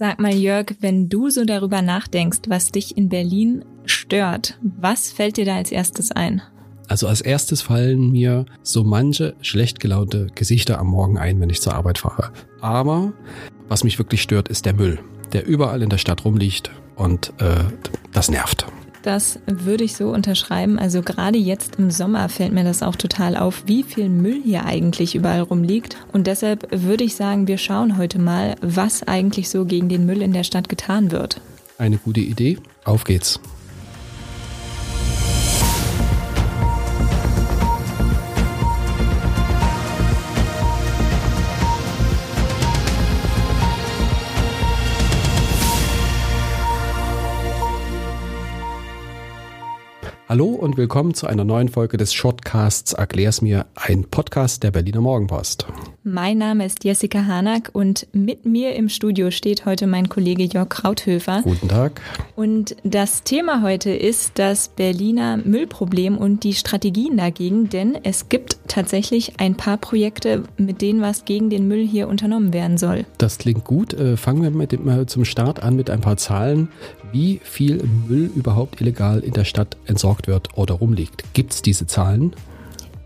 Sag mal, Jörg, wenn du so darüber nachdenkst, was dich in Berlin stört, was fällt dir da als erstes ein? Also als erstes fallen mir so manche schlecht gelaunte Gesichter am Morgen ein, wenn ich zur Arbeit fahre. Aber was mich wirklich stört, ist der Müll, der überall in der Stadt rumliegt und äh, das nervt. Das würde ich so unterschreiben. Also gerade jetzt im Sommer fällt mir das auch total auf, wie viel Müll hier eigentlich überall rumliegt. Und deshalb würde ich sagen, wir schauen heute mal, was eigentlich so gegen den Müll in der Stadt getan wird. Eine gute Idee. Auf geht's. Hallo und willkommen zu einer neuen Folge des Shortcasts Erklär's mir, ein Podcast der Berliner Morgenpost. Mein Name ist Jessica Hanack und mit mir im Studio steht heute mein Kollege Jörg Krauthöfer. Guten Tag. Und das Thema heute ist das Berliner Müllproblem und die Strategien dagegen, denn es gibt tatsächlich ein paar Projekte, mit denen was gegen den Müll hier unternommen werden soll. Das klingt gut. Äh, fangen wir mit dem, zum Start an mit ein paar Zahlen wie viel Müll überhaupt illegal in der Stadt entsorgt wird oder rumliegt. Gibt es diese Zahlen?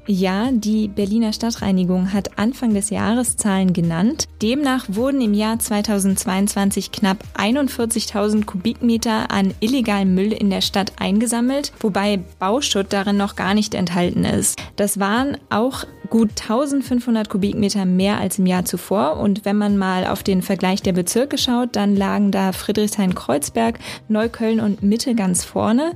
Ja, die Berliner Stadtreinigung hat Anfang des Jahres Zahlen genannt. Demnach wurden im Jahr 2022 knapp 41.000 Kubikmeter an illegalem Müll in der Stadt eingesammelt, wobei Bauschutt darin noch gar nicht enthalten ist. Das waren auch gut 1500 Kubikmeter mehr als im Jahr zuvor. Und wenn man mal auf den Vergleich der Bezirke schaut, dann lagen da Friedrichshain-Kreuzberg, Neukölln und Mitte ganz vorne.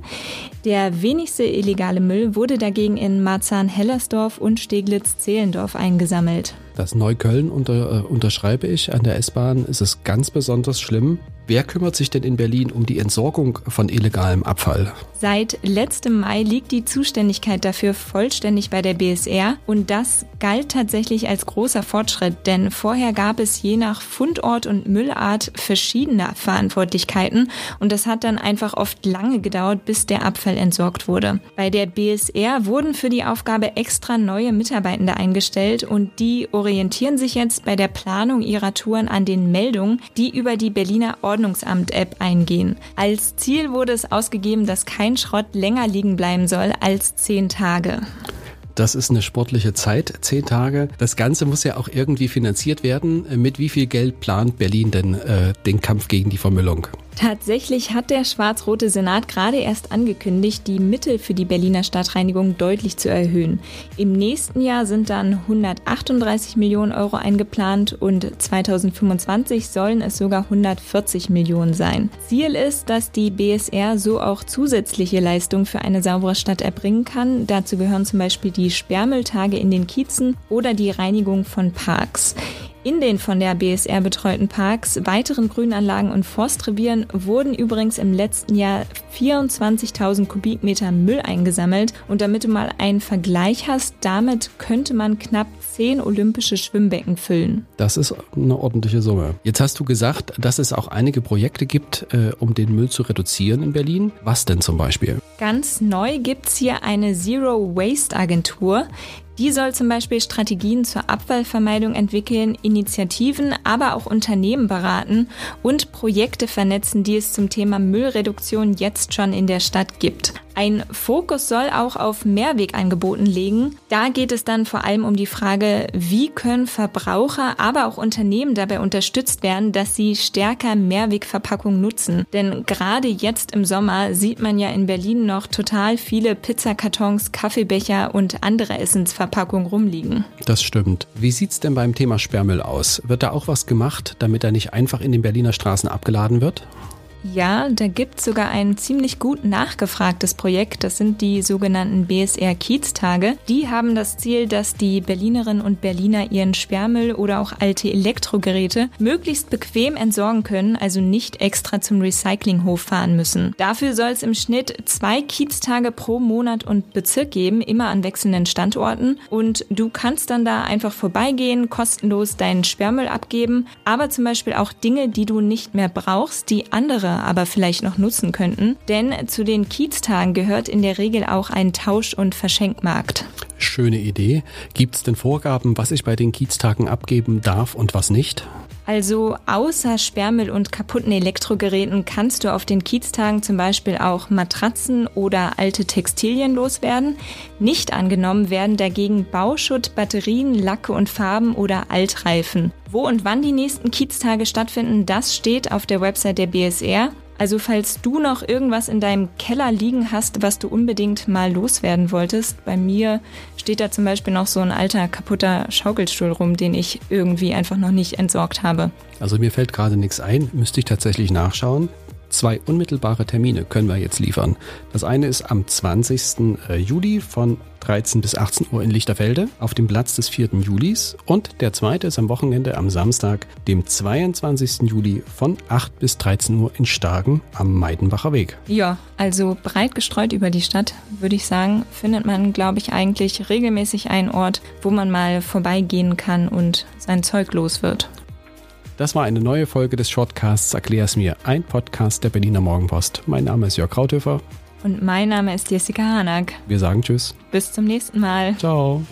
Der wenigste illegale Müll wurde dagegen in Marzahn-Hellersdorf und Steglitz-Zehlendorf eingesammelt. Das Neukölln unter, äh, unterschreibe ich. An der S-Bahn ist es ganz besonders schlimm. Wer kümmert sich denn in Berlin um die Entsorgung von illegalem Abfall? Seit letztem Mai liegt die Zuständigkeit dafür vollständig bei der BSR und das galt tatsächlich als großer Fortschritt, denn vorher gab es je nach Fundort und Müllart verschiedene Verantwortlichkeiten und das hat dann einfach oft lange gedauert, bis der Abfall entsorgt wurde. Bei der BSR wurden für die Aufgabe extra neue Mitarbeitende eingestellt und die orientieren sich jetzt bei der Planung ihrer Touren an den Meldungen, die über die Berliner Ordnung Ordnungsamt-App eingehen. Als Ziel wurde es ausgegeben, dass kein Schrott länger liegen bleiben soll als zehn Tage. Das ist eine sportliche Zeit, zehn Tage. Das Ganze muss ja auch irgendwie finanziert werden. Mit wie viel Geld plant Berlin denn äh, den Kampf gegen die Vermüllung? Tatsächlich hat der schwarz-rote Senat gerade erst angekündigt, die Mittel für die Berliner Stadtreinigung deutlich zu erhöhen. Im nächsten Jahr sind dann 138 Millionen Euro eingeplant und 2025 sollen es sogar 140 Millionen sein. Ziel ist, dass die BSR so auch zusätzliche Leistungen für eine saubere Stadt erbringen kann. Dazu gehören zum Beispiel die Sperrmülltage in den Kiezen oder die Reinigung von Parks. In den von der BSR betreuten Parks, weiteren Grünanlagen und Forstrevieren wurden übrigens im letzten Jahr 24.000 Kubikmeter Müll eingesammelt. Und damit du mal einen Vergleich hast, damit könnte man knapp zehn olympische Schwimmbecken füllen. Das ist eine ordentliche Summe. Jetzt hast du gesagt, dass es auch einige Projekte gibt, äh, um den Müll zu reduzieren in Berlin. Was denn zum Beispiel? Ganz neu gibt es hier eine Zero Waste Agentur. Die soll zum Beispiel Strategien zur Abfallvermeidung entwickeln, Initiativen, aber auch Unternehmen beraten und Projekte vernetzen, die es zum Thema Müllreduktion jetzt schon in der Stadt gibt. Ein Fokus soll auch auf Mehrwegangeboten legen. Da geht es dann vor allem um die Frage, wie können Verbraucher, aber auch Unternehmen dabei unterstützt werden, dass sie stärker Mehrwegverpackung nutzen. Denn gerade jetzt im Sommer sieht man ja in Berlin noch total viele Pizzakartons, Kaffeebecher und andere Essensverpackungen rumliegen. Das stimmt. Wie sieht's denn beim Thema Sperrmüll aus? Wird da auch was gemacht, damit er nicht einfach in den Berliner Straßen abgeladen wird? Ja, da gibt es sogar ein ziemlich gut nachgefragtes Projekt. Das sind die sogenannten BSR Kiez-Tage. Die haben das Ziel, dass die Berlinerinnen und Berliner ihren Sperrmüll oder auch alte Elektrogeräte möglichst bequem entsorgen können, also nicht extra zum Recyclinghof fahren müssen. Dafür soll es im Schnitt zwei Kiez-Tage pro Monat und Bezirk geben, immer an wechselnden Standorten. Und du kannst dann da einfach vorbeigehen, kostenlos deinen Sperrmüll abgeben, aber zum Beispiel auch Dinge, die du nicht mehr brauchst, die andere aber vielleicht noch nutzen könnten. Denn zu den Kieztagen gehört in der Regel auch ein Tausch- und Verschenkmarkt. Schöne Idee. Gibt es denn Vorgaben, was ich bei den Kieztagen abgeben darf und was nicht? Also außer Sperrmüll und kaputten Elektrogeräten kannst du auf den Kieztagen zum Beispiel auch Matratzen oder alte Textilien loswerden. Nicht angenommen werden dagegen Bauschutt, Batterien, Lacke und Farben oder Altreifen. Wo und wann die nächsten Kieztage stattfinden, das steht auf der Website der BSR. Also falls du noch irgendwas in deinem Keller liegen hast, was du unbedingt mal loswerden wolltest, bei mir steht da zum Beispiel noch so ein alter kaputter Schaukelstuhl rum, den ich irgendwie einfach noch nicht entsorgt habe. Also mir fällt gerade nichts ein, müsste ich tatsächlich nachschauen. Zwei unmittelbare Termine können wir jetzt liefern. Das eine ist am 20. Äh, Juli von 13 bis 18 Uhr in Lichterfelde auf dem Platz des 4. Julis und der zweite ist am Wochenende am Samstag, dem 22. Juli von 8 bis 13 Uhr in Stargen am Meidenbacher Weg. Ja, also breit gestreut über die Stadt, würde ich sagen, findet man, glaube ich, eigentlich regelmäßig einen Ort, wo man mal vorbeigehen kann und sein Zeug los wird. Das war eine neue Folge des Shortcasts Erklär's mir, ein Podcast der Berliner Morgenpost. Mein Name ist Jörg Krauthöfer. Und mein Name ist Jessica Hanak. Wir sagen Tschüss. Bis zum nächsten Mal. Ciao.